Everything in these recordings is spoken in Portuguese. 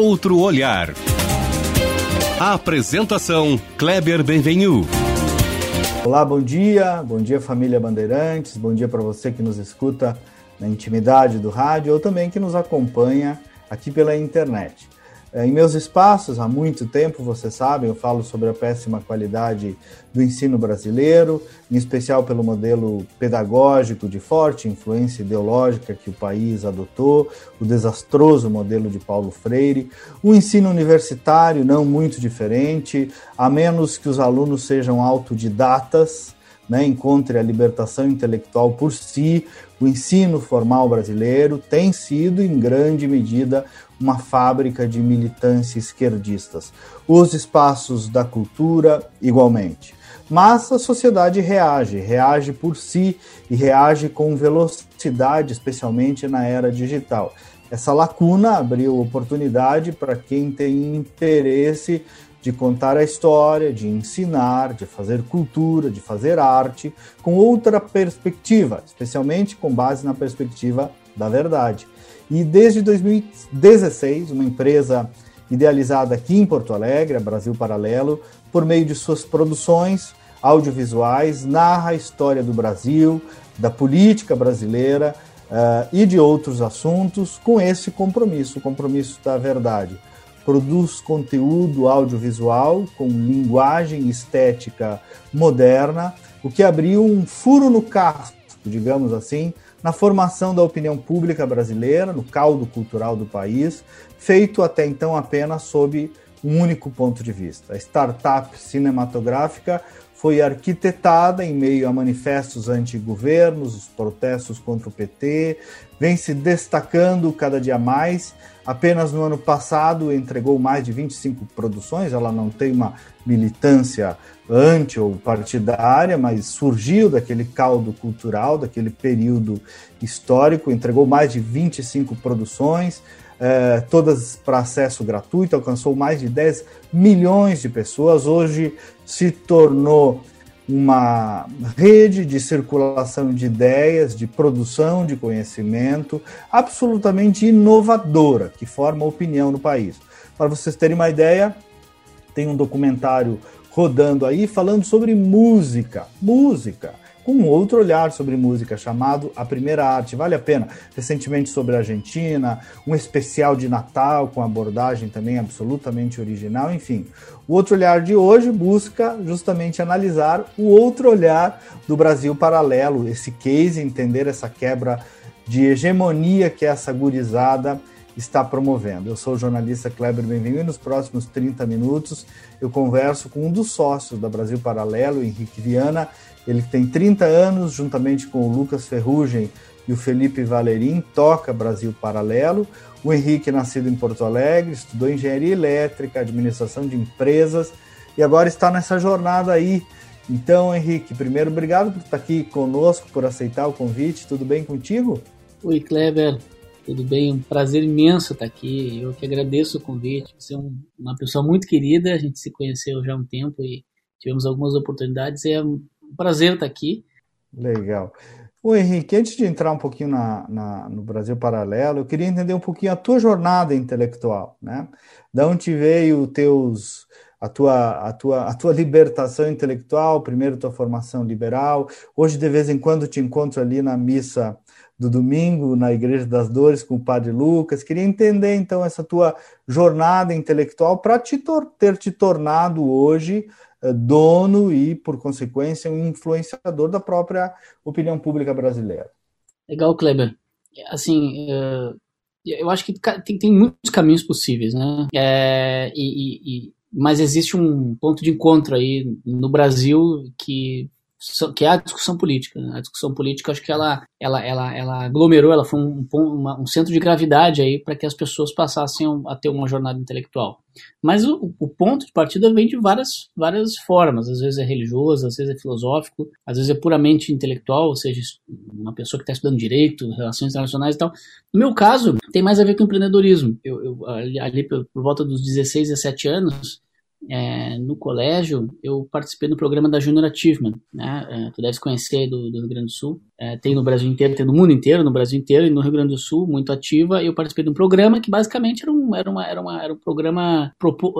outro olhar. apresentação Kleber Benvenu. Olá, bom dia. Bom dia, família Bandeirantes. Bom dia para você que nos escuta na intimidade do rádio ou também que nos acompanha aqui pela internet. É, em meus espaços, há muito tempo, vocês sabem, eu falo sobre a péssima qualidade do ensino brasileiro, em especial pelo modelo pedagógico de forte influência ideológica que o país adotou, o desastroso modelo de Paulo Freire, o ensino universitário não muito diferente, a menos que os alunos sejam autodidatas, né, encontre a libertação intelectual por si, o ensino formal brasileiro tem sido, em grande medida, uma fábrica de militância esquerdistas. Os espaços da cultura, igualmente. Mas a sociedade reage, reage por si e reage com velocidade, especialmente na era digital. Essa lacuna abriu oportunidade para quem tem interesse de contar a história, de ensinar, de fazer cultura, de fazer arte com outra perspectiva, especialmente com base na perspectiva da verdade. E desde 2016, uma empresa idealizada aqui em Porto Alegre, Brasil Paralelo, por meio de suas produções audiovisuais, narra a história do Brasil, da política brasileira uh, e de outros assuntos com esse compromisso, o compromisso da verdade. Produz conteúdo audiovisual com linguagem estética moderna, o que abriu um furo no casco, digamos assim, na formação da opinião pública brasileira, no caldo cultural do país, feito até então apenas sob um único ponto de vista. A startup cinematográfica foi arquitetada em meio a manifestos anti-governos, os protestos contra o PT, vem se destacando cada dia mais. Apenas no ano passado entregou mais de 25 produções, ela não tem uma militância anti ou partidária, mas surgiu daquele caldo cultural, daquele período histórico, entregou mais de 25 produções, eh, todas para acesso gratuito, alcançou mais de 10 milhões de pessoas. Hoje se tornou uma rede de circulação de ideias, de produção de conhecimento absolutamente inovadora, que forma opinião no país. Para vocês terem uma ideia, tem um documentário rodando aí falando sobre música. Música com um outro olhar sobre música chamado A Primeira Arte. Vale a pena. Recentemente sobre a Argentina, um especial de Natal com abordagem também absolutamente original, enfim. O outro olhar de hoje busca justamente analisar o outro olhar do Brasil paralelo, esse case, entender essa quebra de hegemonia que essa gurizada está promovendo. Eu sou o jornalista Kleber Benvenu e nos próximos 30 minutos eu converso com um dos sócios da Brasil Paralelo, Henrique Viana, ele tem 30 anos, juntamente com o Lucas Ferrugem e o Felipe Valerim, toca Brasil Paralelo. O Henrique, nascido em Porto Alegre, estudou engenharia elétrica, administração de empresas e agora está nessa jornada aí. Então, Henrique, primeiro, obrigado por estar aqui conosco, por aceitar o convite. Tudo bem contigo? Oi, Kleber. Tudo bem? Um prazer imenso estar aqui. Eu que agradeço o convite. Você é um, uma pessoa muito querida. A gente se conheceu já há um tempo e tivemos algumas oportunidades. É um prazer estar aqui. Legal. O Henrique, antes de entrar um pouquinho na, na, no Brasil Paralelo, eu queria entender um pouquinho a tua jornada intelectual, né? Da onde veio teus, a tua, a tua, a tua libertação intelectual, primeiro tua formação liberal. Hoje, de vez em quando, te encontro ali na missa do domingo, na Igreja das Dores, com o Padre Lucas. Queria entender, então, essa tua jornada intelectual para te ter te tornado hoje dono e, por consequência, um influenciador da própria opinião pública brasileira. Legal, Kleber. Assim, eh, eu acho que tem, tem muitos caminhos possíveis, né? É, e, e, mas existe um ponto de encontro aí no Brasil que que é a discussão política. Né? A discussão política, acho que ela, ela, ela, ela aglomerou, ela foi um, um, um centro de gravidade aí para que as pessoas passassem a ter uma jornada intelectual. Mas o, o, ponto de partida vem de várias, várias formas. Às vezes é religioso, às vezes é filosófico, às vezes é puramente intelectual, ou seja, uma pessoa que está estudando direito, relações internacionais e tal. No meu caso, tem mais a ver com empreendedorismo. Eu, eu ali, ali por, volta dos 16, 17 anos, é, no colégio, eu participei do programa da Junior Achievement, né? É, tu deve conhecer do, do, Rio Grande do Sul. é, tem no Brasil inteiro, tem no mundo inteiro, no Brasil inteiro e no Rio Grande do Sul, muito ativa. Eu participei de um programa que basicamente era um, era uma, era uma, era um programa,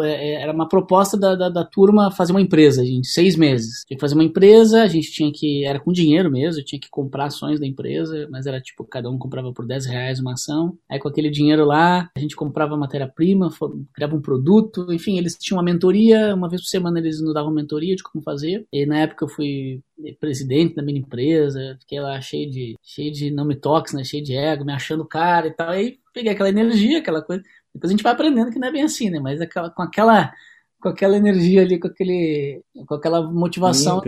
é, é, era uma proposta da, da, da, turma fazer uma empresa em seis meses. Tinha que fazer uma empresa, a gente tinha que, era com dinheiro mesmo, tinha que comprar ações da empresa, mas era tipo, cada um comprava por 10 reais uma ação. Aí com aquele dinheiro lá, a gente comprava matéria-prima, criava um produto, enfim, eles tinham uma mentoria, uma vez por semana eles nos davam mentoria de como fazer. E na época eu fui presidente da minha empresa, fiquei lá cheio de, cheio de não me toques, né, cheio de ego, me achando cara e tal. Aí peguei aquela energia, aquela coisa. Depois a gente vai aprendendo que não é bem assim, né? Mas aquela, com aquela com aquela energia ali, com aquele com aquela motivação,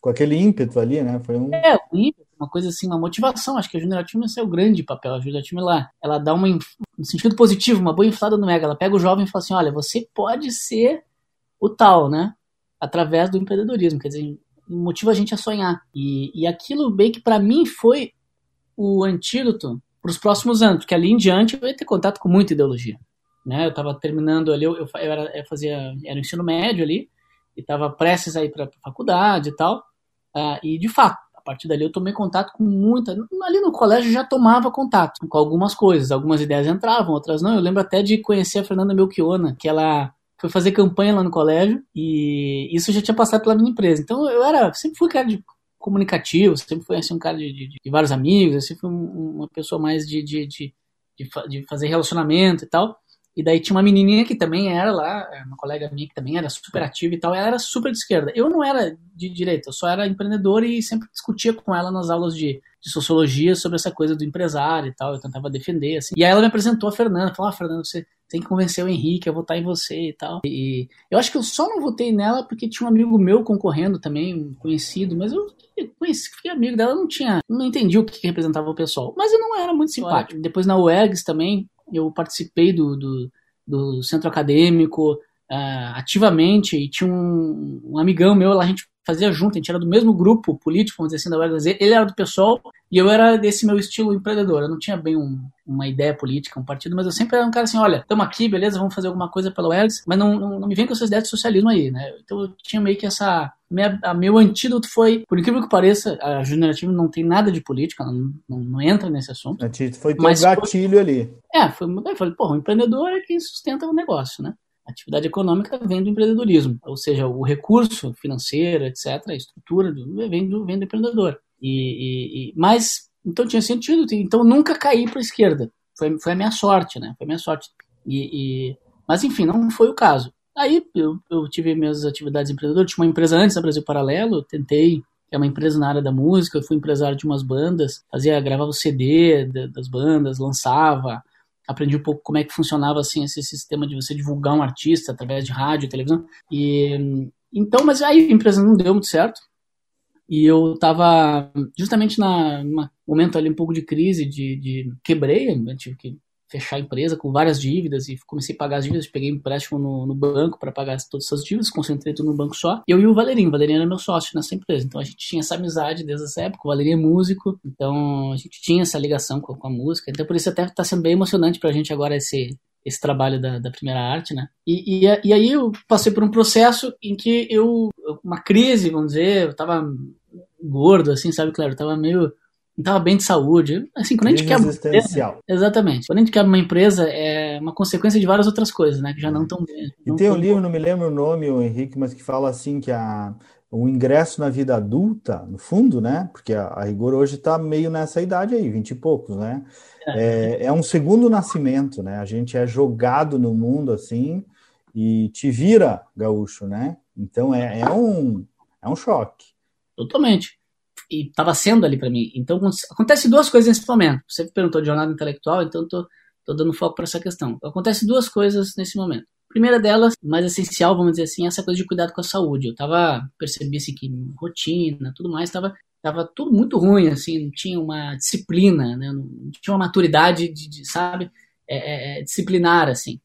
com aquele ímpeto ali, né? Foi um É, um ímpeto, uma coisa assim, uma motivação. Acho que a Junior Team é o grande papel. A Junior Team lá, ela dá uma um sentido positivo, uma boa inflada no mega. Ela pega o jovem e fala assim: "Olha, você pode ser o tal, né? Através do empreendedorismo, quer dizer, motiva a gente a sonhar. E, e aquilo bem que para mim foi o antídoto para os próximos anos, porque ali em diante eu ia ter contato com muita ideologia. Né? Eu estava terminando ali, eu, eu, era, eu fazia era ensino médio ali, e estava prestes a ir para a faculdade e tal. Uh, e de fato, partir dali eu tomei contato com muita. Ali no colégio já tomava contato com algumas coisas, algumas ideias entravam, outras não. Eu lembro até de conhecer a Fernanda Melchiona, que ela foi fazer campanha lá no colégio e isso já tinha passado pela minha empresa. Então eu era, sempre fui cara de comunicativo, sempre fui assim, um cara de, de, de vários amigos, sempre fui uma pessoa mais de, de, de, de, fazer relacionamento e tal. E daí tinha uma menininha que também era lá, uma colega minha que também era super ativa e tal, ela era super de esquerda. Eu não era de direita, eu só era empreendedor e sempre discutia com ela nas aulas de, de sociologia sobre essa coisa do empresário e tal, eu tentava defender, assim. E aí ela me apresentou a Fernanda, falou, ah, Fernanda, você tem que convencer o Henrique a votar em você e tal. E eu acho que eu só não votei nela porque tinha um amigo meu concorrendo também, um conhecido, mas eu conheci, fiquei amigo dela, não tinha, não entendi o que representava o pessoal. Mas eu não era muito simpático. Depois na UERGS também, eu participei do, do, do centro acadêmico uh, ativamente e tinha um, um amigão meu lá, a gente fazia junto, a gente era do mesmo grupo político, vamos dizer assim, da UERGS. Ele era do PSOL e eu era desse meu estilo empreendedor. Eu não tinha bem um, uma ideia política, um partido, mas eu sempre era um cara assim, olha, estamos aqui, beleza, vamos fazer alguma coisa pela UERGS, mas não, não, não me vem com essas ideias de socialismo aí, né? Então eu tinha meio que essa... Minha, a meu antídoto foi, por incrível que pareça, a Generativa não tem nada de política, não, não, não entra nesse assunto. Foi teu mas gatilho foi, ali. É, foi, eu falei, porra, o empreendedor é quem sustenta o negócio, né? A atividade econômica vem do empreendedorismo, ou seja, o recurso financeiro, etc., a estrutura vem do, vem do empreendedor. E, e, e, mas, então tinha sentido, então nunca caí para a esquerda. Foi, foi a minha sorte, né? Foi a minha sorte. E, mas, enfim, não foi o caso. Aí eu, eu tive minhas atividades empreendedoras, tinha uma empresa antes da Brasil Paralelo, tentei é uma empresa na área da música, eu fui empresário de umas bandas, fazia, gravava o CD das bandas, lançava, aprendi um pouco como é que funcionava assim esse sistema de você divulgar um artista através de rádio, televisão. E então, mas aí a empresa não deu muito certo. E eu estava justamente na momento ali um pouco de crise, de, de quebrei, eu tive que fechar a empresa com várias dívidas e comecei a pagar as dívidas, peguei empréstimo no, no banco para pagar todas essas dívidas, concentrei tudo no banco só. Eu e o Valerinho, o Valerinho era meu sócio nessa empresa, então a gente tinha essa amizade desde essa época, o Valerinho é músico, então a gente tinha essa ligação com, com a música, então por isso até está sendo bem emocionante para a gente agora esse, esse trabalho da, da primeira arte, né? E, e, e, aí eu passei por um processo em que eu, uma crise, vamos dizer, eu tava gordo, assim, sabe, claro, eu tava meio estava bem de saúde. Assim, quando a gente quer existencial. exatamente. Quando a gente quer uma empresa, é uma consequência de várias outras coisas, né? Que já não estão bem. E tem um livro, não me lembro o nome, o Henrique, mas que fala assim que a, o ingresso na vida adulta, no fundo, né? Porque a, a rigor hoje está meio nessa idade aí, vinte e poucos, né? É. é, é um segundo nascimento, né? A gente é jogado no mundo assim e te vira gaúcho, né? Então é, é um, é um choque. Totalmente e estava sendo ali para mim. Então acontece duas coisas nesse momento. Você perguntou de jornada intelectual, então estou dando foco para essa questão. Acontece duas coisas nesse momento. Primeira delas, mais essencial, vamos dizer assim, é essa coisa de cuidado com a saúde. Eu tava, percebi assim, que rotina, tudo mais, estava tava tudo muito ruim, assim, não tinha uma disciplina, né? não tinha uma maturidade, de, de sabe, é, é, é disciplinar, assim.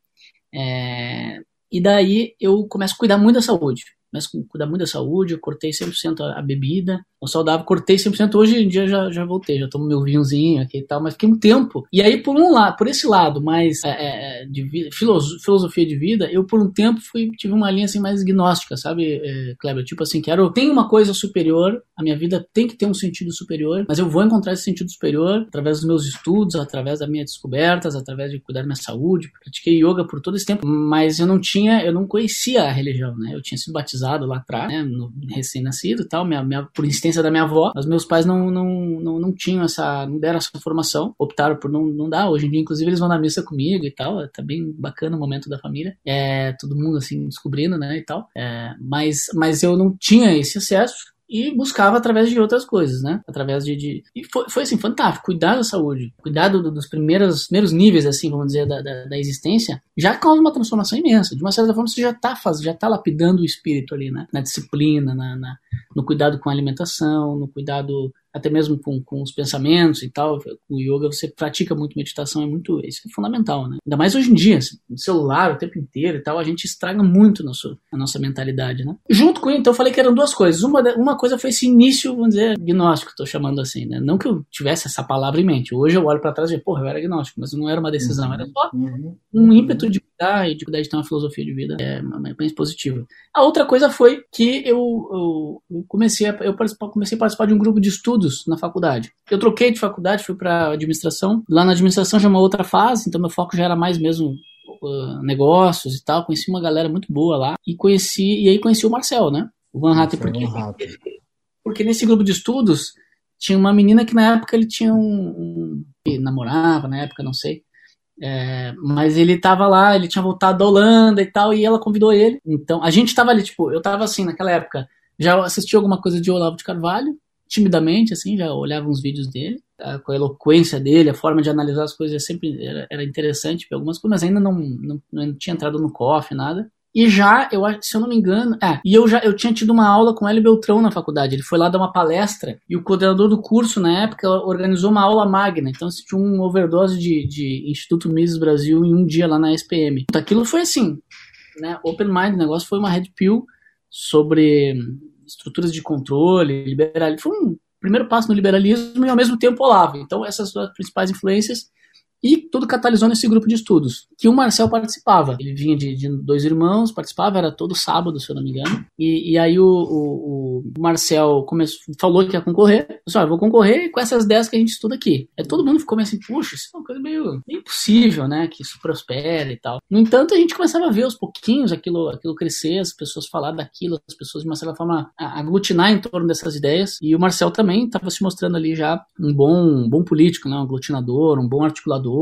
É, e daí eu começo a cuidar muito da saúde começo a cuidar muito da saúde, eu cortei 100% a, a bebida, Não saudável, cortei 100%. Hoje em dia já, já voltei, já tomo meu vinhozinho aqui e tal, mas fiquei um tempo. E aí, por um lado, por esse lado mais é, é, de vida, filosofia de vida, eu por um tempo fui, tive uma linha assim mais gnóstica, sabe, é, Kleber? Tipo assim, quero, tem uma coisa superior, a minha vida tem que ter um sentido superior, mas eu vou encontrar esse sentido superior através dos meus estudos, através das minhas descobertas, através de cuidar da minha saúde. Pratiquei yoga por todo esse tempo, mas eu não tinha, eu não conhecia a religião, né? Eu tinha sido batizado lá atrás, né? recém-nascido e tal, minha, minha, por insistência da minha avó, mas meus pais não, não, não, não tinham essa, não deram essa formação, optaram por não, não dar. Hoje em dia, inclusive, eles vão na missa comigo e tal, tá bem bacana o momento da família, é, todo mundo assim descobrindo, né, e tal, é, mas, mas eu não tinha esse acesso, e buscava através de outras coisas, né? Através de. de... E foi, foi assim, fantástico. Cuidar da saúde, cuidar do, dos primeiros, primeiros níveis, assim, vamos dizer, da, da, da, existência, já causa uma transformação imensa. De uma certa forma, você já está já tá lapidando o espírito ali, né? Na disciplina, na, na, no cuidado com a alimentação, no cuidado até mesmo com, com os pensamentos e tal. Com o yoga você pratica muito meditação, é muito, isso é fundamental, né? Ainda mais hoje em dia, assim, no celular o tempo inteiro e tal, a gente estraga muito nosso, a nossa mentalidade, né? Junto com isso, então eu falei que eram duas coisas. Uma, uma coisa foi esse início, vamos dizer, gnóstico, estou chamando assim, né? Não que eu tivesse essa palavra em mente. Hoje eu olho para trás e digo, porra, eu era gnóstico, mas não era uma decisão, era só uhum. um ímpeto de cuidar e de cuidar de ter uma filosofia de vida é, mais positiva. A outra coisa foi que eu, eu, comecei, a, eu comecei a participar de um grupo de estudos na faculdade. Eu troquei de faculdade, fui para administração. Lá na administração já é uma outra fase, então meu foco já era mais mesmo uh, negócios e tal. Conheci uma galera muito boa lá e conheci e aí conheci o Marcel, né? O Van Hatten porque, porque nesse grupo de estudos tinha uma menina que na época ele tinha um, um namorava na época, não sei. É, mas ele tava lá, ele tinha voltado da Holanda e tal, e ela convidou ele. Então, a gente tava ali, tipo, eu tava assim, naquela época, já assisti alguma coisa de Olavo de Carvalho, timidamente, assim, já olhava uns vídeos dele, tá? com a eloquência dele, a forma de analisar as coisas sempre era, era interessante para algumas coisas, mas ainda não, não, não tinha entrado no COF, nada. E já, eu se eu não me engano, é, e eu já eu tinha tido uma aula com Hélio Beltrão na faculdade. Ele foi lá dar uma palestra e o coordenador do curso, na época, organizou uma aula magna. Então, tinha um overdose de, de Instituto Mises Brasil em um dia lá na SPM. Então, aquilo foi assim, né? Open mind, o negócio foi uma red pill sobre estruturas de controle, liberalismo. Foi um primeiro passo no liberalismo e ao mesmo tempo Olavo. Então, essas são as principais influências e tudo catalisou nesse grupo de estudos, que o Marcel participava. Ele vinha de, de dois irmãos, participava, era todo sábado, se eu não me engano. E, e aí o, o, o, Marcel começou, falou que ia concorrer. Disse, ah, vou concorrer com essas 10 que a gente estuda aqui. Aí todo mundo ficou meio assim, puxa, isso é uma coisa meio, meio impossível, né? Que isso prospere e tal. No entanto, a gente começava a ver aos pouquinhos aquilo, aquilo crescer, as pessoas falar daquilo, as pessoas de uma certa forma aglutinar em torno dessas ideias. E o Marcel também estava se mostrando ali já um bom, um bom político, né? um aglutinador, um bom articulador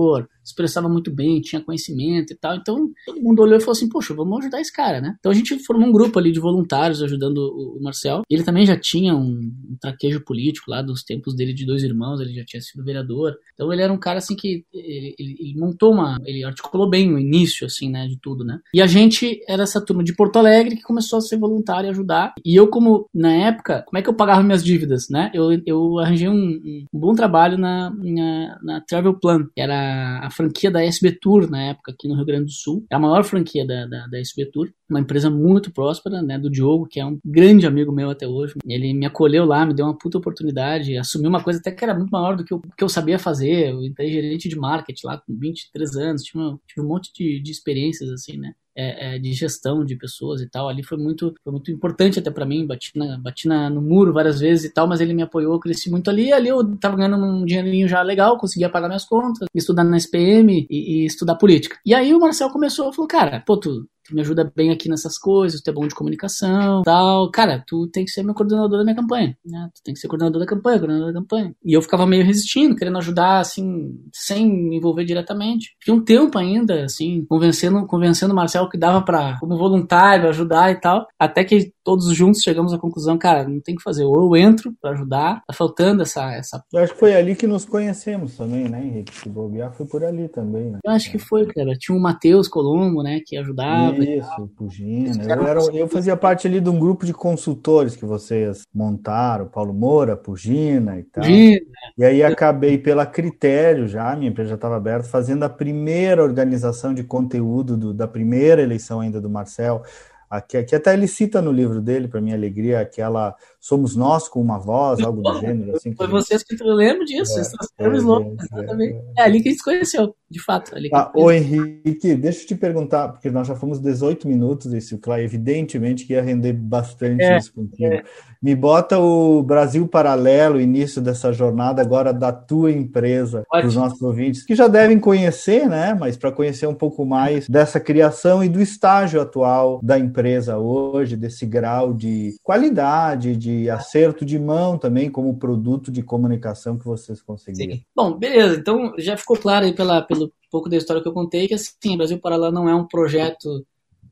expressava muito bem, tinha conhecimento e tal. Então todo mundo olhou e falou assim: Poxa, vamos ajudar esse cara, né? Então a gente formou um grupo ali de voluntários ajudando o, Marcel. Ele também já tinha um, um traquejo político lá dos tempos dele de dois irmãos, ele já tinha sido vereador. Então ele era um cara assim que ele, ele, ele montou uma. Ele articulou bem o início, assim, né, de tudo, né? E a gente era essa turma de Porto Alegre que começou a ser voluntário e ajudar. E eu, como na época, como é que eu pagava minhas dívidas, né? Eu, eu arranjei um, um bom trabalho na, na, na Travel Plan, que era a, franquia da SB Tour na época aqui no Rio Grande do Sul. É a maior franquia da, da, da SB Tour, uma empresa muito próspera, né, do Diogo, que é um grande amigo meu até hoje. Ele me acolheu lá, me deu uma puta oportunidade, assumiu uma coisa até que era muito maior do que eu, que eu sabia fazer. Eu entrei gerente de marketing lá com 23 anos, tive, tive um monte de, de experiências assim, né é, é, de gestão de pessoas e tal. Ali foi muito, foi muito importante até para mim. Bati, na, bati na, no muro várias vezes e tal, mas ele me apoiou, cresci muito ali. Ali eu tava ganhando um dinheirinho já legal, conseguia pagar minhas contas, estudar na SPM e, e estudar política. E aí o Marcel começou, falou, cara, pô, tu, tu me ajuda bem aqui nessas coisas, tu é bom de comunicação, tal. Cara, tu tem que ser meu coordenador da minha campanha, né? Tu tem que ser coordenador da campanha, coordenador da campanha. E eu ficava meio resistindo, querendo ajudar, assim, sem me envolver diretamente. Fiquei um tempo ainda, assim, convencendo, convencendo o Marcelo que dava para como voluntário, ajudar e tal, até que todos juntos chegamos à conclusão, cara, não tem que fazer, ou eu entro para ajudar, tá faltando essa, essa... Eu acho que foi ali que nos conhecemos também, né, Henrique? Se bobear, foi por ali também, né? Eu acho que foi, cara. Tinha o Matheus Colombo, né, que ajudava. Isso, Pugina. Eu, era, eu fazia parte ali de um grupo de consultores que vocês montaram, Paulo Moura, Pugina e tal. Pugina. E aí acabei pela Critério já, minha empresa já estava aberta, fazendo a primeira organização de conteúdo do, da primeira eleição ainda do Marcel, Aqui, aqui até ele cita no livro dele, para minha alegria, aquela Somos Nós com uma voz, algo do gênero. Assim, Foi vocês que eu lembro disso, é, é, slogan, é, é, ali que a gente se conheceu, de fato. Ali ah, ô Henrique, deixa eu te perguntar, porque nós já fomos 18 minutos desse claro, evidentemente que ia render bastante é, isso contigo. É. Me bota o Brasil Paralelo, início dessa jornada agora da tua empresa, para os nossos ouvintes, que já devem conhecer, né? Mas para conhecer um pouco mais dessa criação e do estágio atual da empresa hoje, desse grau de qualidade, de acerto de mão também, como produto de comunicação que vocês conseguiram. Sim. Bom, beleza. Então já ficou claro aí pela, pelo pouco da história que eu contei que assim, Brasil Paralelo não é um projeto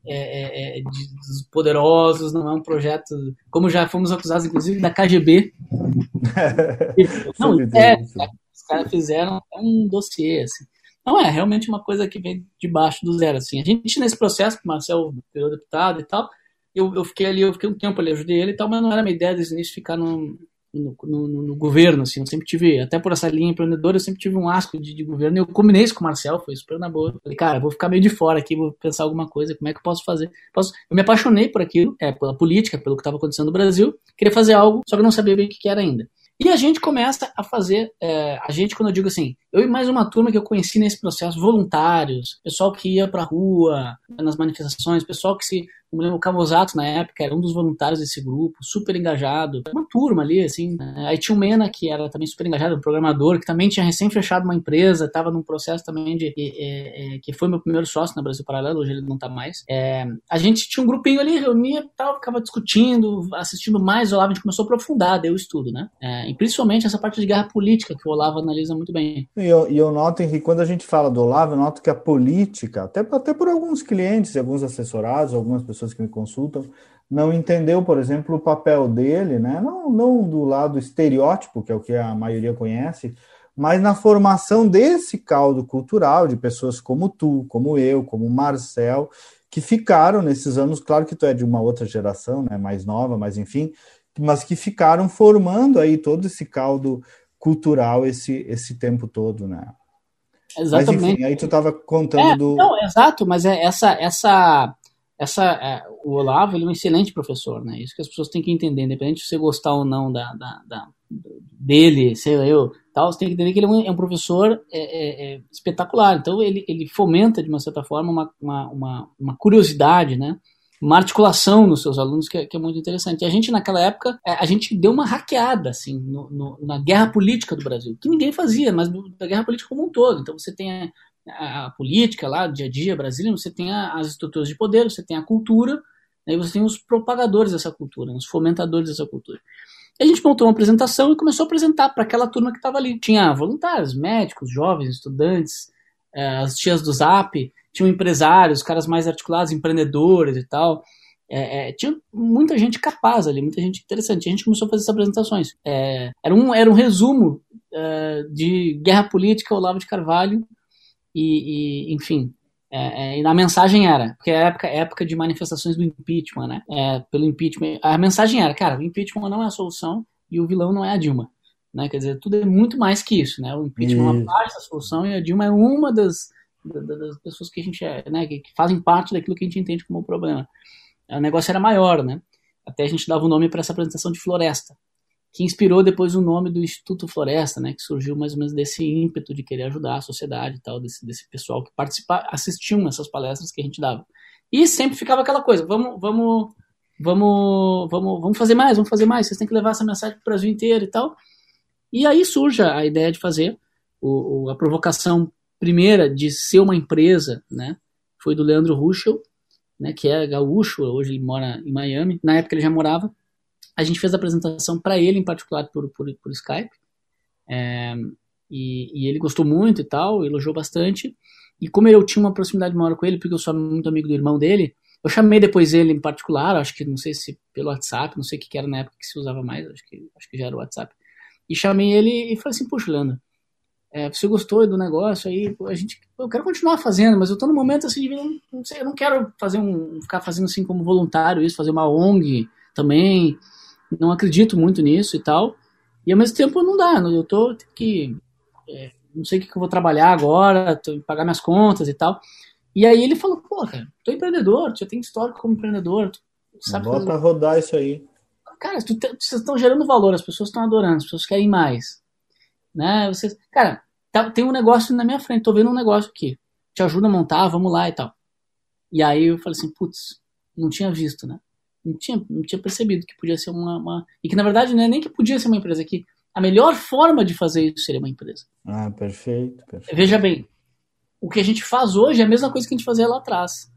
é, é, é, de, dos poderosos, não é um projeto, como já fomos acusados, inclusive, da KGB. não, é, os caras fizeram um dossiê, assim. Não é, realmente uma coisa que vem de baixo do zero, assim. A gente, nesse processo, Marcel deputado e tal, eu, eu fiquei ali, eu fiquei um tempo ali, ajudei ele e tal, mas não era minha ideia desde o início ficar no, no, no, no, governo, assim, eu sempre tive, até por essa linha empreendedora, eu sempre tive um asco de, de governo, eu combinei isso com o Marcel, foi super na boa, falei, cara, vou ficar meio de fora aqui, vou pensar alguma coisa, como é que eu posso fazer? Posso... Eu me apaixonei por aquilo, é, pela política, pelo que estava acontecendo no Brasil, queria fazer algo, só que não sabia bem o que, que era ainda. E a gente começa a fazer, é, a gente, quando eu digo assim, eu e mais uma turma que eu conheci nesse processo, voluntários, pessoal que ia pra rua, nas manifestações, pessoal que se me lembro, o Camozato, na época, era um dos voluntários desse grupo, super engajado. Uma turma ali, assim. Né? Aí tinha o Mena, que era também super engajado, um programador, que também tinha recém fechado uma empresa, estava num processo também de. É, é, que foi meu primeiro sócio na Brasil Paralelo, hoje ele não está mais. É, a gente tinha um grupinho ali, reunia tal, ficava discutindo, assistindo mais o Olavo, a gente começou a aprofundar daí o estudo, né? É, e principalmente essa parte de guerra política, que o Olavo analisa muito bem. E eu, eu noto, Henrique, quando a gente fala do Olavo, eu noto que a política, até, até por alguns clientes alguns assessorados, algumas pessoas que me consultam, não entendeu, por exemplo, o papel dele, né? não, não do lado estereótipo, que é o que a maioria conhece, mas na formação desse caldo cultural de pessoas como tu, como eu, como Marcel, que ficaram nesses anos, claro que tu é de uma outra geração, né, mais nova, mas enfim, mas que ficaram formando aí todo esse caldo cultural esse, esse tempo todo, né? Exatamente. Mas enfim, aí tu estava contando é, do. Não, exato, mas é essa, essa essa, é, o Olavo ele é um excelente professor, né? Isso que as pessoas têm que entender, independente de você gostar ou não da, da, da dele, sei lá, eu, tal, você tem que entender que ele é um, é um professor é, é, é, espetacular. Então ele, ele fomenta, de uma certa forma, uma, uma, uma, uma curiosidade, né? Uma articulação nos seus alunos que, é, que, é muito interessante. E a gente, naquela época, é, a gente deu uma hackeada, assim, no, no, na guerra política do Brasil, que ninguém fazia, mas da guerra política como um todo. Então você tem a política lá, dia a dia brasileiro, você tem as estruturas de poder, você tem a cultura, aí você tem os propagadores dessa cultura, os fomentadores dessa cultura. E a gente montou uma apresentação e começou a apresentar para aquela turma que estava ali. Tinha voluntários, médicos, jovens, estudantes, é, as tias do Zap, tinham empresários, caras mais articulados, empreendedores e tal. É, é, tinha muita gente capaz ali, muita gente interessante. A gente começou a fazer essas apresentações. É, era, um, era um resumo é, de guerra política Olavo de Carvalho e, e enfim, é, é, e a mensagem era, porque é época, época de manifestações do impeachment, né? É, pelo impeachment. A mensagem era, cara, o impeachment não é a solução e o vilão não é a Dilma. Né? Quer dizer, tudo é muito mais que isso, né? O impeachment isso. é uma parte da solução e a Dilma é uma das, das pessoas que a gente é, né? Que, fazem parte daquilo que a gente entende como problema. O negócio era maior, né? Até a gente dava o nome para essa apresentação de floresta que inspirou depois o nome do Instituto Floresta, né, que surgiu mais ou menos desse ímpeto de querer ajudar a sociedade e tal, desse, desse pessoal que participa, assistiam nessas palestras que a gente dava. E sempre ficava aquela coisa, vamos, vamos, vamos, vamos, vamos fazer mais, vamos fazer mais, vocês têm que levar essa mensagem para o Brasil inteiro e tal. E aí surge a ideia de fazer o, a provocação primeira de ser uma empresa, né, foi do Leandro Ruschel, né, que é gaúcho, hoje ele mora em Miami, na época ele já morava, a gente fez a apresentação para ele em particular por, por, por Skype. É, e, e, ele gostou muito e tal, elogiou bastante. E como eu tinha uma proximidade maior com ele, porque eu sou muito amigo do irmão dele, eu chamei depois ele em particular, acho que não sei se pelo WhatsApp, não sei o que era na época que se usava mais, acho que, acho que já era o WhatsApp. E chamei ele e falei assim, puxa, Leandro, é, você gostou do negócio aí, a gente, eu quero continuar fazendo, mas eu tô no momento assim de, não sei, eu não quero fazer um, ficar fazendo assim como voluntário isso, fazer uma ONG também, não acredito muito nisso e tal. E ao mesmo tempo não dá, eu tô que é, não sei o que, eu vou trabalhar agora, tô, pagar minhas contas e tal. E aí ele falou, pô, cara, tô empreendedor, já tenho histórico como empreendedor, sabe? Bota fazer... rodar isso aí. cara, tu, vocês estão gerando valor, as pessoas estão adorando, as pessoas querem mais. Né? Vocês, cara, tá, tem um negócio na minha frente, tô vendo um negócio aqui. Te ajuda a montar, vamos lá e tal. E aí eu falei assim, putz, não tinha visto, né? Não tinha, não tinha percebido que podia ser uma, uma, E que na verdade não é nem que podia ser uma empresa, que a melhor forma de fazer isso seria uma empresa. Ah, perfeito, perfeito. Veja bem, o que a gente faz hoje é a mesma coisa que a gente fazia lá atrás.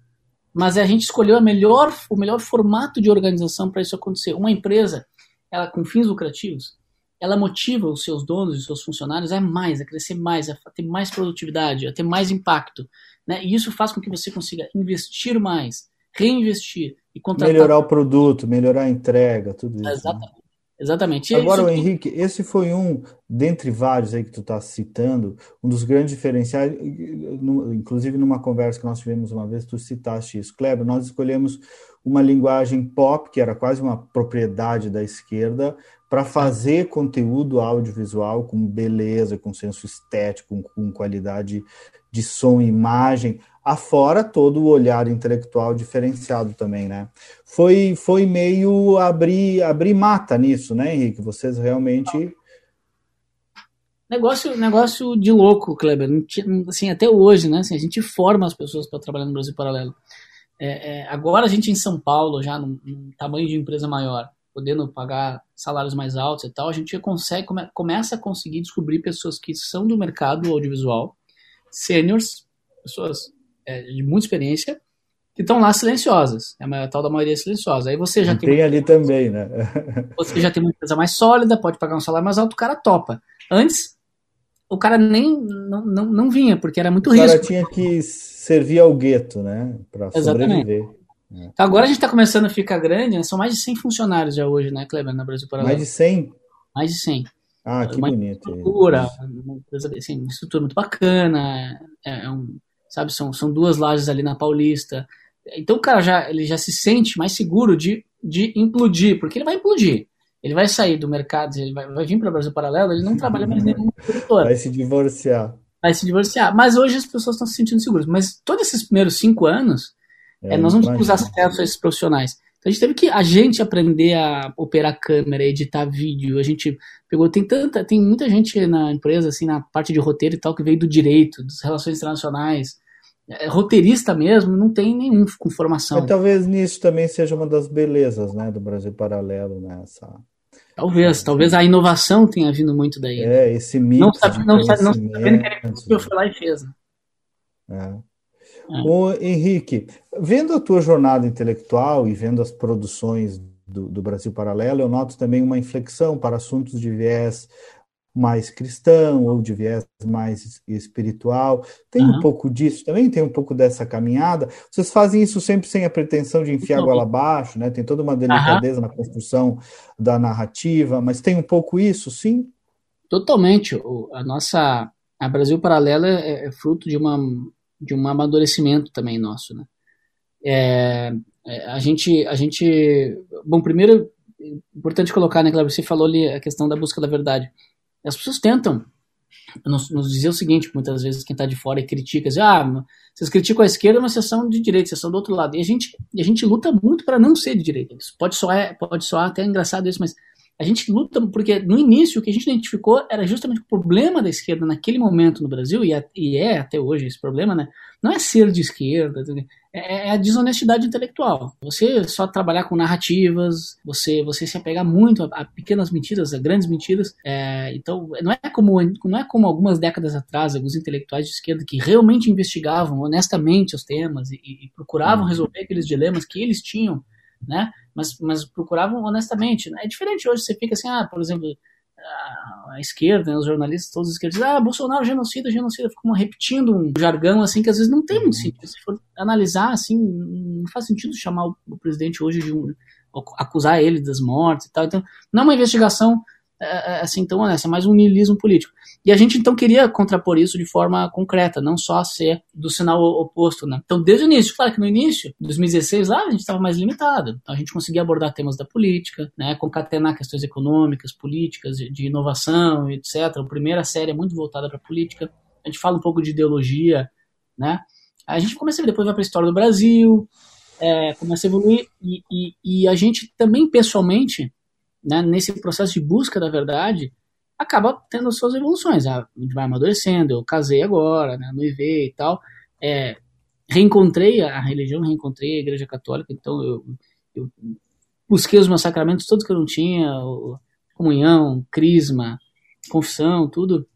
Mas a gente escolheu a melhor, o melhor formato de organização para isso acontecer. Uma empresa, ela com fins lucrativos, ela motiva os seus donos e os seus funcionários a mais, a crescer mais, a ter mais produtividade, a ter mais impacto. Né? E isso faz com que você consiga investir mais, reinvestir e contratar. Melhorar o produto, melhorar a entrega, tudo isso. Exatamente. Né? Exatamente. Agora, o Henrique, esse foi um, dentre vários aí que tu está citando, um dos grandes diferenciais, inclusive numa conversa que nós tivemos uma vez, tu citaste isso. Kleber, nós escolhemos uma linguagem pop, que era quase uma propriedade da esquerda, para fazer conteúdo audiovisual com beleza, com senso estético, com, qualidade de som e imagem, afora todo o olhar intelectual diferenciado também, né? Foi, foi meio abrir, abrir mata nisso, né, Henrique? Vocês realmente... Negócio, negócio de louco, Kleber. Assim, até hoje, né? Assim, a gente forma as pessoas para trabalhar no Brasil Paralelo. É, é, agora a gente em São Paulo, já num, num, tamanho de empresa maior, podendo pagar salários mais altos e tal, a gente consegue, come, começa a conseguir descobrir pessoas que são do mercado audiovisual, seniors, pessoas é, de muita experiência, que estão lá silenciosas. É a tal da maioria silenciosa. Aí você já tem. Tem ali também, né? você já tem uma empresa mais sólida, pode pagar um salário mais alto, o cara topa. Antes, o cara nem não, não, não vinha, porque era muito o risco. O cara tinha que servir ao gueto, né? Para sobreviver. Então agora a gente está começando a ficar grande, né? são mais de 100 funcionários já hoje, né, Kleber, na Brasil Paralelo. Mais de 100? Mais de 100. Ah, que uma bonito. Estrutura, uma, assim, uma estrutura muito bacana, é, é um, sabe? São, são duas lajes ali na Paulista. Então o cara já, ele já se sente mais seguro de, de implodir, porque ele vai implodir. Ele vai sair do mercado, ele vai, vai vir para o Brasil Paralelo, ele não trabalha mais nenhuma produtora. Vai se divorciar. Vai se divorciar. Mas hoje as pessoas estão se sentindo seguras. Mas todos esses primeiros cinco anos, é, é, nós não tínhamos acesso a esses profissionais. Então a gente teve que a gente aprender a operar câmera, editar vídeo. A gente pegou tem tanta, tem muita gente na empresa assim na parte de roteiro e tal que veio do direito, das relações internacionais, é, roteirista mesmo, não tem nenhum com formação. Mas talvez nisso também seja uma das belezas né, do Brasil Paralelo, nessa. Né, talvez, é, talvez a inovação tenha vindo muito daí. Né? É, esse mito. Não sabe, não sabe, não sabendo que ele eu foi lá e fez. Né? É. O Henrique, vendo a tua jornada intelectual e vendo as produções do, do Brasil Paralelo, eu noto também uma inflexão para assuntos de viés mais cristão ou de viés mais espiritual. Tem uhum. um pouco disso também, tem um pouco dessa caminhada. Vocês fazem isso sempre sem a pretensão de enfiar a goela abaixo, né? Tem toda uma delicadeza uhum. na construção da narrativa, mas tem um pouco isso, sim? Totalmente. A nossa a Brasil Paralela é, é fruto de uma de um amadurecimento também nosso, né? É, é, a gente a gente bom primeiro importante colocar, né, Cleber, você falou ali a questão da busca da verdade. As pessoas tentam nos, nos dizer o seguinte, muitas vezes quem está de fora e critica, diz, ah, vocês criticam a esquerda, mas vocês são de direita, vocês são do outro lado. E a gente, a gente luta muito para não ser de direita. Isso pode soar, pode soar até engraçado isso, mas a gente luta porque no início o que a gente identificou era justamente o problema da esquerda naquele momento no Brasil, e é, e é até hoje esse problema, né? Não é ser de esquerda, é, é, a desonestidade intelectual. Você só trabalhar com narrativas, você, você se apegar muito a, a pequenas mentiras, a grandes mentiras. É, então, não é, como, não é como algumas décadas atrás, alguns intelectuais de esquerda que realmente investigavam honestamente os temas e, e procuravam uhum. resolver aqueles dilemas que eles tinham né? Mas, mas procuravam honestamente. Né? É diferente hoje, você fica assim, ah, por exemplo, a, esquerda, né, os jornalistas, todos os esquerdos, ah, Bolsonaro genocida, genocida, ficam repetindo um jargão assim que às vezes não tem muito sentido. Se for analisar assim, não faz sentido chamar o, presidente hoje de um acusar ele das mortes e tal. Então, não é uma investigação assim tão honesta, é mais um niilismo político. E a gente então queria contrapor isso de forma concreta, não só ser do sinal oposto, né? Então, desde o início, claro que no início, 2016 lá, a gente estava mais limitado. Então, a gente conseguia abordar temas da política, né? Concatenar questões econômicas, políticas, de inovação, etc. A primeira série é muito voltada para política. A gente fala um pouco de ideologia, né? A gente começa depois vai para a história do Brasil, é, começa a evoluir e, e, e a gente também pessoalmente né, nesse processo de busca da verdade, acaba tendo as suas evoluções. A gente vai amadurecendo, eu casei agora, né, noivei e tal, é, reencontrei a religião, reencontrei a igreja católica, então eu, eu busquei os meus sacramentos todos que eu não tinha, comunhão, crisma, confissão, tudo.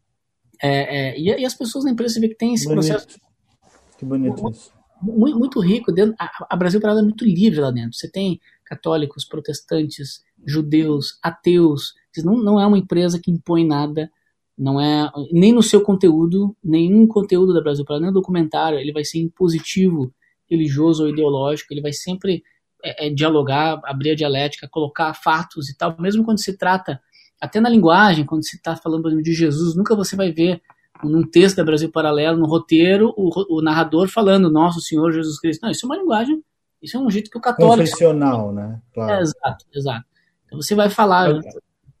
É, é, e, e, as pessoas na empresa, vê que tem esse bonito. processo. Que bonito isso. Muito, muito rico. Dentro, a, a Brasil Parada é muito livre lá dentro. Você tem católicos, protestantes, judeus, ateus. Não, não é uma empresa que impõe nada, não é nem no seu conteúdo, nenhum conteúdo da Brasil Parada, nem no documentário, ele vai ser impositivo, religioso ou ideológico, ele vai sempre é, é, dialogar, abrir a dialética, colocar fatos e tal, mesmo quando se trata, até na linguagem, quando se está falando de Jesus, nunca você vai ver num texto da Brasil Paralelo, no roteiro, o, o narrador falando Nosso Senhor Jesus Cristo. Não, isso é uma linguagem, isso é um jeito que o católico... Confessional, né? Claro. É, exato, exato. Então você vai falar... É,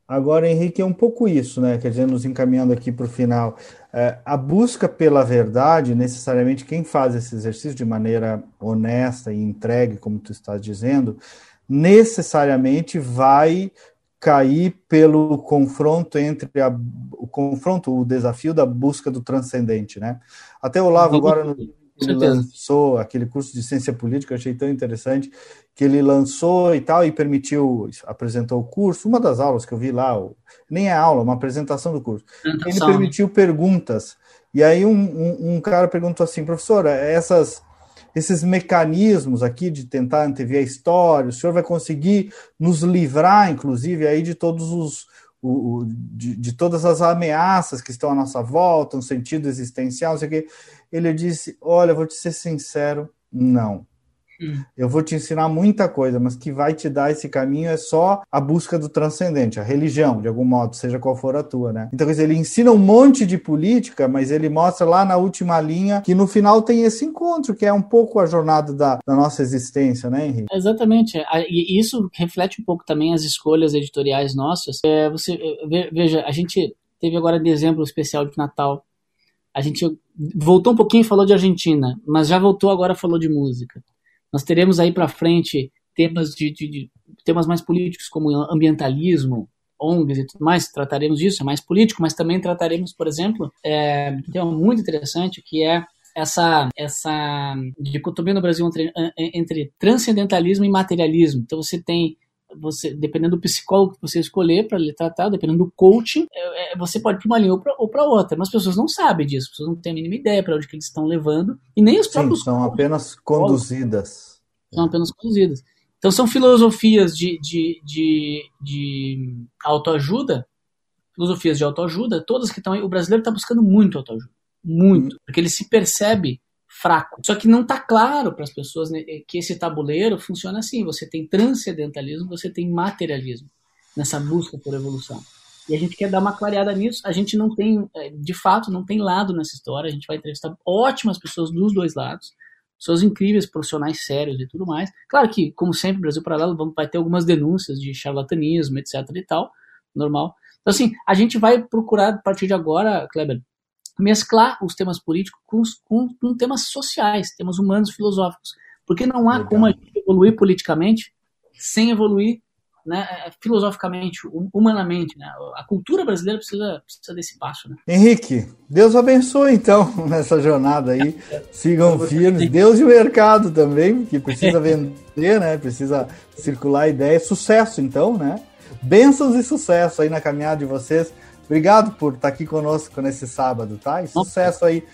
Agora, Henrique, é um pouco isso, né? Quer dizer, nos encaminhando aqui para o final. É, a busca pela verdade, necessariamente, quem faz esse exercício de maneira honesta e entregue, como tu estás dizendo, necessariamente vai cair pelo confronto entre a, o confronto, o desafio da busca do transcendente, né? Até o Olavo agora no, ele lançou aquele curso de ciência política, achei tão interessante, que ele lançou e tal, e permitiu, apresentou o curso, uma das aulas que eu vi lá, nem é aula, uma apresentação do curso. Ele permitiu perguntas. E aí um, um, um cara perguntou assim, professora, essas, esses mecanismos aqui de tentar antever a história, o senhor vai conseguir nos livrar, inclusive, aí de todos os o, o de, de, todas as ameaças que estão à nossa volta, no sentido existencial, não sei o quê. Ele disse: Olha, vou te ser sincero, não. Hum. Eu vou te ensinar muita coisa, mas que vai te dar esse caminho é só a busca do transcendente, a religião, de algum modo, seja qual for a tua, né? Então, ele ensina um monte de política, mas ele mostra lá na última linha que no final tem esse encontro, que é um pouco a jornada da, da nossa existência, né, Henrique? Exatamente. E isso reflete um pouco também as escolhas editoriais nossas. É, você Veja, a gente teve agora dezembro especial de Natal. A gente voltou um pouquinho e falou de Argentina, mas já voltou agora falou de música. Nós teremos aí para frente temas de, de, de, temas mais políticos como ambientalismo, ONGs e tudo mais, trataremos disso, é mais político, mas também trataremos, por exemplo, é, um tema muito interessante que é essa, essa dicotomia no Brasil entre, entre transcendentalismo e materialismo. Então você tem você, dependendo do psicólogo que você escolher para lhe tratar, dependendo do coaching, é, é, você pode ir para uma linha ou para outra. Mas as pessoas não sabem disso, as pessoas não têm a mínima ideia para onde que eles estão levando, e nem os Sim, próprios. são apenas conduzidas. São apenas conduzidas. Então são filosofias de, de, de, de autoajuda, filosofias de autoajuda, todas que estão aí. O brasileiro está buscando muito autoajuda. Muito. Hum. Porque ele se percebe fraco. Só que não está claro para as pessoas né, que esse tabuleiro funciona assim. Você tem transcendentalismo, você tem materialismo nessa busca por evolução. E a gente quer dar uma clareada nisso. A gente não tem, é, de fato, não tem lado nessa história. A gente vai entrevistar ótimas pessoas dos dois lados, pessoas incríveis, profissionais sérios e tudo mais. Claro que, como sempre, Brasil Paralelo vai ter algumas denúncias de charlatanismo, etc. e tal, normal. Então, assim, a gente vai procurar, a partir de agora, Kleber, mesclar os temas políticos com, com, com temas sociais, temas humanos, filosóficos. Porque não há Legal. como a gente evoluir politicamente sem evoluir né, filosoficamente, humanamente. Né? A cultura brasileira precisa, precisa desse passo. Né? Henrique, Deus abençoe então nessa jornada aí. Sigam firmes. Deus e o mercado também, que precisa vender, né? precisa circular ideia. Sucesso então, né? Bênçãos e sucesso aí na caminhada de vocês. Obrigado por estar aqui conosco nesse sábado, tá? E sucesso aí.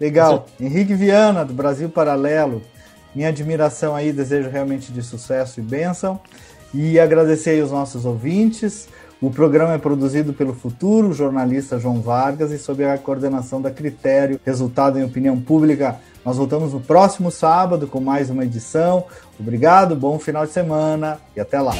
Legal. Henrique Viana, do Brasil Paralelo. Minha admiração aí, desejo realmente de sucesso e bênção. E agradecer aí os nossos ouvintes. O programa é produzido pelo futuro jornalista João Vargas e sob a coordenação da Critério, resultado em opinião pública. Nós voltamos no próximo sábado com mais uma edição. Obrigado, bom final de semana e até lá.